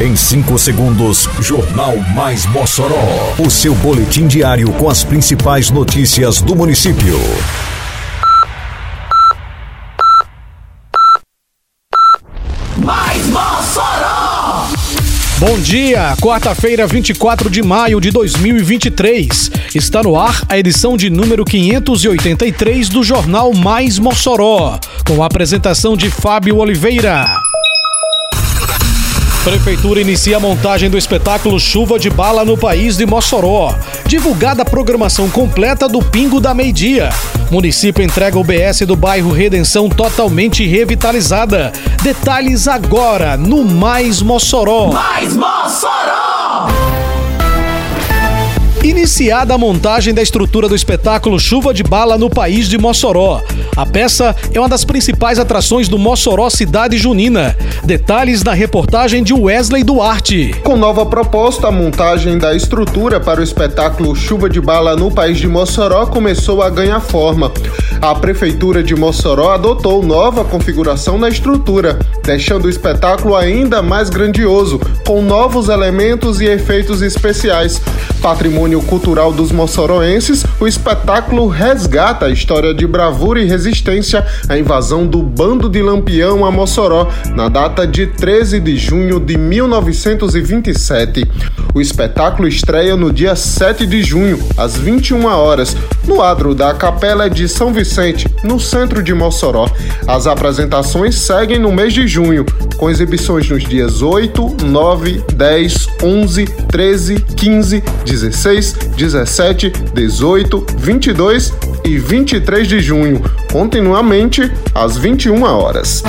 Em 5 segundos, Jornal Mais Mossoró. O seu boletim diário com as principais notícias do município. Mais Mossoró! Bom dia, quarta-feira, 24 de maio de 2023. Está no ar a edição de número 583 do Jornal Mais Mossoró, com a apresentação de Fábio Oliveira. Prefeitura inicia a montagem do espetáculo Chuva de Bala no País de Mossoró. Divulgada a programação completa do Pingo da Meio-Dia. Município entrega o BS do bairro Redenção totalmente revitalizada. Detalhes agora no Mais Mossoró. Mais Mossoró! Iniciada a montagem da estrutura do espetáculo Chuva de Bala no País de Mossoró. A peça é uma das principais atrações do Mossoró Cidade Junina. Detalhes na reportagem de Wesley Duarte. Com nova proposta, a montagem da estrutura para o espetáculo Chuva de Bala no País de Mossoró começou a ganhar forma. A Prefeitura de Mossoró adotou nova configuração na estrutura, deixando o espetáculo ainda mais grandioso, com novos elementos e efeitos especiais. Patrimônio cultural dos moçoroenses, o espetáculo resgata a história de bravura e resistência à invasão do Bando de Lampião a Mossoró, na data de 13 de junho de 1927. O espetáculo estreia no dia 7 de junho, às 21 horas, no adro da Capela de São Vicente, no centro de Mossoró. As apresentações seguem no mês de junho, com exibições nos dias 8, 9, 10, 11, 13, 15, 16, 17, 18, 22 e 23 de junho, continuamente às 21 horas.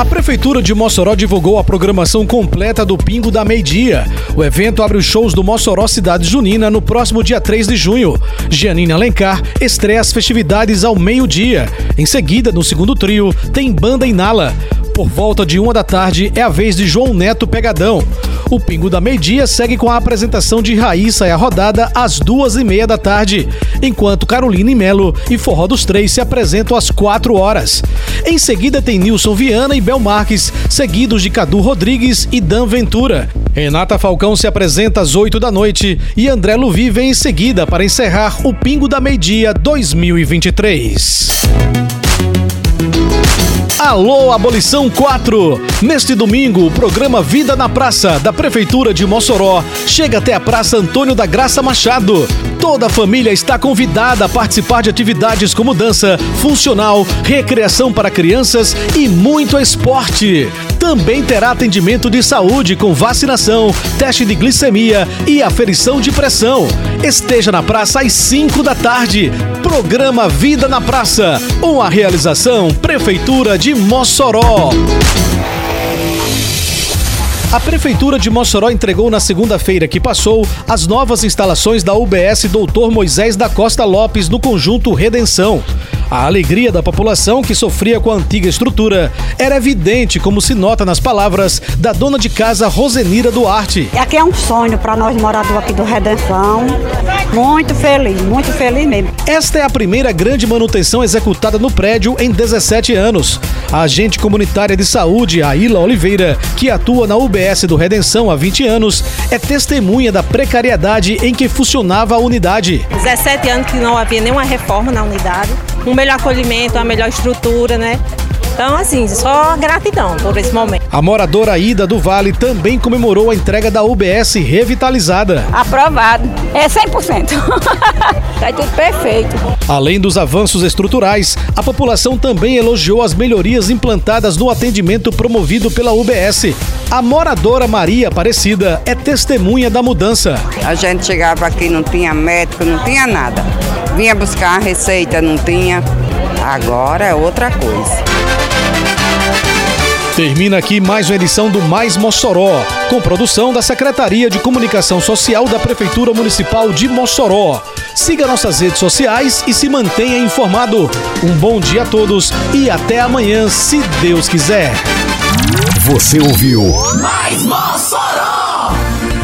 A Prefeitura de Mossoró divulgou a programação completa do Pingo da Meio-Dia. O evento abre os shows do Mossoró Cidade Junina no próximo dia 3 de junho. Gianina Alencar estreia as festividades ao meio-dia. Em seguida, no segundo trio, tem Banda Inala. Por volta de uma da tarde é a vez de João Neto Pegadão. O Pingo da Meio-Dia segue com a apresentação de Raíssa e a rodada às duas e meia da tarde, enquanto Carolina e Melo e Forró dos Três se apresentam às quatro horas. Em seguida tem Nilson Viana e Bel Marques, seguidos de Cadu Rodrigues e Dan Ventura. Renata Falcão se apresenta às 8 da noite e André Luvi vem em seguida para encerrar o Pingo da Meio-Dia 2023. Alô Abolição 4! Neste domingo, o programa Vida na Praça, da Prefeitura de Mossoró, chega até a Praça Antônio da Graça Machado. Toda a família está convidada a participar de atividades como dança, funcional, recreação para crianças e muito esporte. Também terá atendimento de saúde com vacinação, teste de glicemia e aferição de pressão. Esteja na praça às 5 da tarde. Programa Vida na Praça, uma realização Prefeitura de Mossoró. A Prefeitura de Mossoró entregou na segunda-feira que passou as novas instalações da UBS Doutor Moisés da Costa Lopes no conjunto Redenção. A alegria da população que sofria com a antiga estrutura era evidente, como se nota nas palavras da dona de casa Rosenira Duarte. Aqui é um sonho para nós moradores aqui do Redenção. Muito feliz, muito feliz mesmo. Esta é a primeira grande manutenção executada no prédio em 17 anos. A agente comunitária de saúde, Aila Oliveira, que atua na UBS do Redenção há 20 anos, é testemunha da precariedade em que funcionava a unidade. 17 anos que não havia nenhuma reforma na unidade, um melhor acolhimento, uma melhor estrutura, né? Então, assim, só gratidão por esse momento. A moradora Ida do Vale também comemorou a entrega da UBS revitalizada. Aprovado. É 100%. tá tudo perfeito. Além dos avanços estruturais, a população também elogiou as melhorias implantadas no atendimento promovido pela UBS. A moradora Maria Aparecida é testemunha da mudança. A gente chegava aqui, não tinha médico, não tinha nada. Vinha buscar a receita, não tinha. Agora é outra coisa. Termina aqui mais uma edição do Mais Mossoró, com produção da Secretaria de Comunicação Social da Prefeitura Municipal de Mossoró. Siga nossas redes sociais e se mantenha informado. Um bom dia a todos e até amanhã, se Deus quiser. Você ouviu Mais Mossoró!